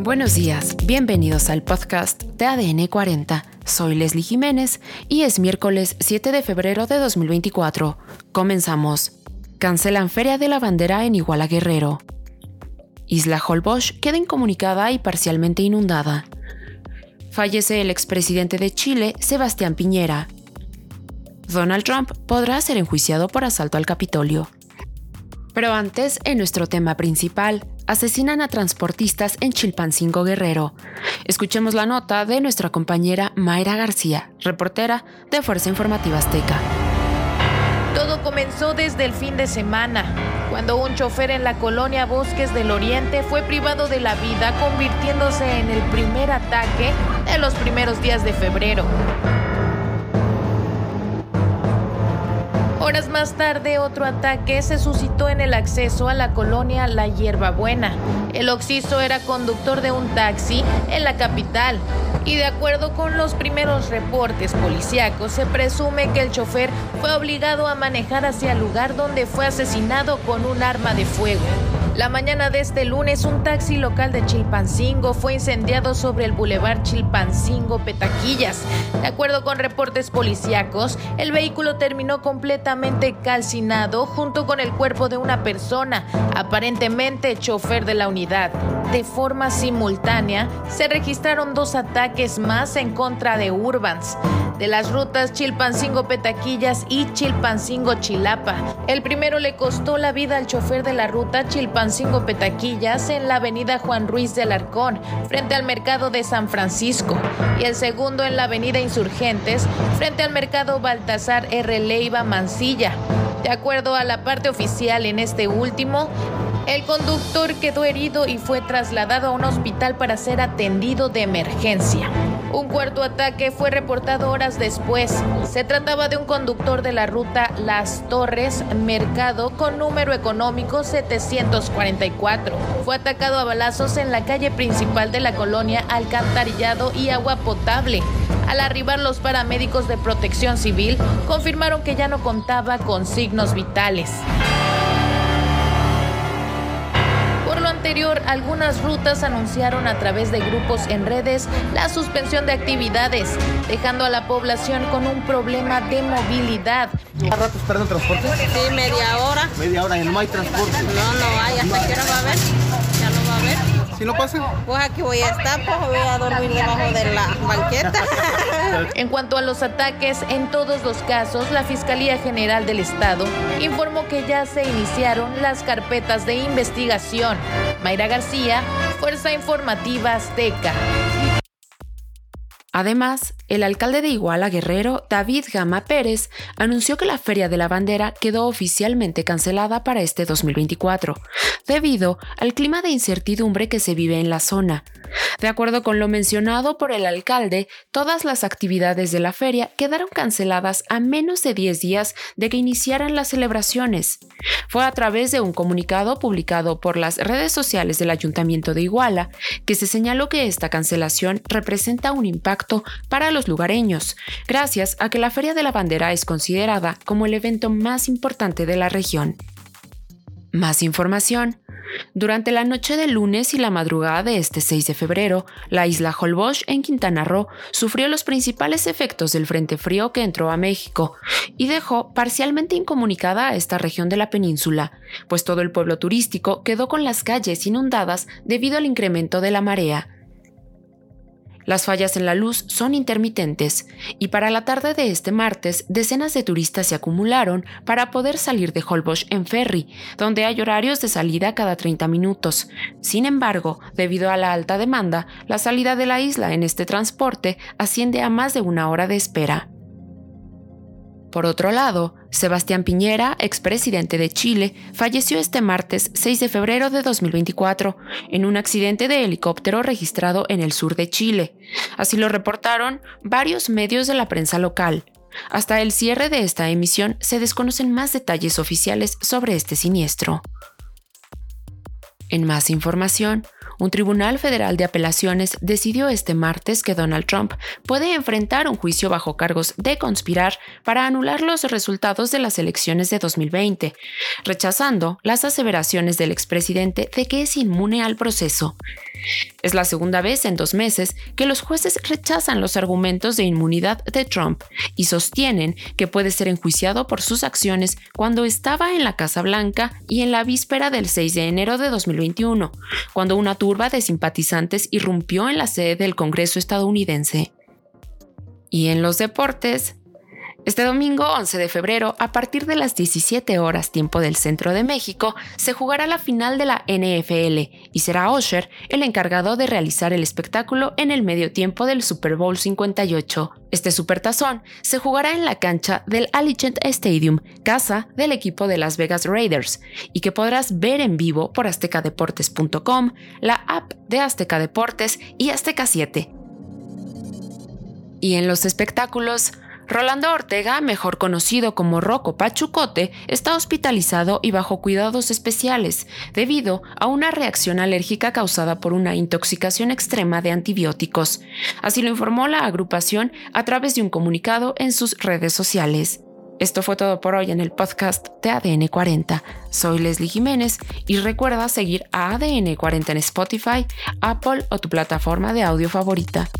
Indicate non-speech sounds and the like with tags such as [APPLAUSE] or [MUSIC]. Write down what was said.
Buenos días, bienvenidos al podcast de ADN 40. Soy Leslie Jiménez y es miércoles 7 de febrero de 2024. Comenzamos. Cancelan Feria de la Bandera en Iguala Guerrero. Isla Holbox queda incomunicada y parcialmente inundada. Fallece el expresidente de Chile, Sebastián Piñera. Donald Trump podrá ser enjuiciado por asalto al Capitolio. Pero antes, en nuestro tema principal, asesinan a transportistas en Chilpancingo Guerrero. Escuchemos la nota de nuestra compañera Mayra García, reportera de Fuerza Informativa Azteca. Todo comenzó desde el fin de semana, cuando un chofer en la colonia Bosques del Oriente fue privado de la vida, convirtiéndose en el primer ataque de los primeros días de febrero. Horas más tarde, otro ataque se suscitó en el acceso a la colonia La Hierbabuena. El occiso era conductor de un taxi en la capital y de acuerdo con los primeros reportes policíacos, se presume que el chofer fue obligado a manejar hacia el lugar donde fue asesinado con un arma de fuego. La mañana de este lunes, un taxi local de Chilpancingo fue incendiado sobre el bulevar Chilpancingo Petaquillas. De acuerdo con reportes policíacos, el vehículo terminó completamente calcinado junto con el cuerpo de una persona, aparentemente chofer de la unidad. De forma simultánea, se registraron dos ataques más en contra de Urbans, de las rutas Chilpancingo Petaquillas y Chilpancingo Chilapa. El primero le costó la vida al chofer de la ruta Chilpancingo Petaquillas en la avenida Juan Ruiz de Alarcón, frente al mercado de San Francisco, y el segundo en la avenida Insurgentes, frente al mercado Baltasar R. Leiva Mansilla. De acuerdo a la parte oficial en este último, el conductor quedó herido y fue trasladado a un hospital para ser atendido de emergencia. Un cuarto ataque fue reportado horas después. Se trataba de un conductor de la ruta Las Torres Mercado con número económico 744. Fue atacado a balazos en la calle principal de la colonia Alcantarillado y Agua Potable. Al arribar los paramédicos de protección civil, confirmaron que ya no contaba con signos vitales. Anterior, algunas rutas anunciaron a través de grupos en redes la suspensión de actividades, dejando a la población con un problema de movilidad. ¿A rato esperando transporte? Sí, media hora. Media hora y no hay transporte. No, no hay. ¿Hasta qué hora va a haber? Si no pasa? Pues aquí voy a estar, pues voy a dormir debajo de la banqueta. [LAUGHS] en cuanto a los ataques, en todos los casos, la Fiscalía General del Estado informó que ya se iniciaron las carpetas de investigación. Mayra García, Fuerza Informativa Azteca. Además, el alcalde de Iguala Guerrero, David Gama Pérez, anunció que la Feria de la Bandera quedó oficialmente cancelada para este 2024, debido al clima de incertidumbre que se vive en la zona. De acuerdo con lo mencionado por el alcalde, todas las actividades de la feria quedaron canceladas a menos de 10 días de que iniciaran las celebraciones. Fue a través de un comunicado publicado por las redes sociales del Ayuntamiento de Iguala que se señaló que esta cancelación representa un para los lugareños, gracias a que la Feria de la Bandera es considerada como el evento más importante de la región. Más información durante la noche del lunes y la madrugada de este 6 de febrero, la isla Holbox en Quintana Roo sufrió los principales efectos del frente frío que entró a México y dejó parcialmente incomunicada a esta región de la península, pues todo el pueblo turístico quedó con las calles inundadas debido al incremento de la marea. Las fallas en la luz son intermitentes y para la tarde de este martes decenas de turistas se acumularon para poder salir de Holbox en ferry, donde hay horarios de salida cada 30 minutos. Sin embargo, debido a la alta demanda, la salida de la isla en este transporte asciende a más de una hora de espera. Por otro lado, Sebastián Piñera, expresidente de Chile, falleció este martes 6 de febrero de 2024 en un accidente de helicóptero registrado en el sur de Chile. Así lo reportaron varios medios de la prensa local. Hasta el cierre de esta emisión se desconocen más detalles oficiales sobre este siniestro. En más información, un tribunal federal de apelaciones decidió este martes que Donald Trump puede enfrentar un juicio bajo cargos de conspirar para anular los resultados de las elecciones de 2020, rechazando las aseveraciones del expresidente de que es inmune al proceso. Es la segunda vez en dos meses que los jueces rechazan los argumentos de inmunidad de Trump y sostienen que puede ser enjuiciado por sus acciones cuando estaba en la Casa Blanca y en la víspera del 6 de enero de 2021, cuando una turba de simpatizantes irrumpió en la sede del Congreso estadounidense. Y en los deportes, este domingo 11 de febrero, a partir de las 17 horas tiempo del centro de México, se jugará la final de la NFL y será Osher el encargado de realizar el espectáculo en el medio tiempo del Super Bowl 58. Este supertazón se jugará en la cancha del Allegiant Stadium, casa del equipo de Las Vegas Raiders, y que podrás ver en vivo por aztecadeportes.com, la app de Azteca Deportes y Azteca 7. Y en los espectáculos, Rolando Ortega, mejor conocido como Rocco Pachucote, está hospitalizado y bajo cuidados especiales debido a una reacción alérgica causada por una intoxicación extrema de antibióticos. Así lo informó la agrupación a través de un comunicado en sus redes sociales. Esto fue todo por hoy en el podcast de ADN 40. Soy Leslie Jiménez y recuerda seguir a ADN 40 en Spotify, Apple o tu plataforma de audio favorita.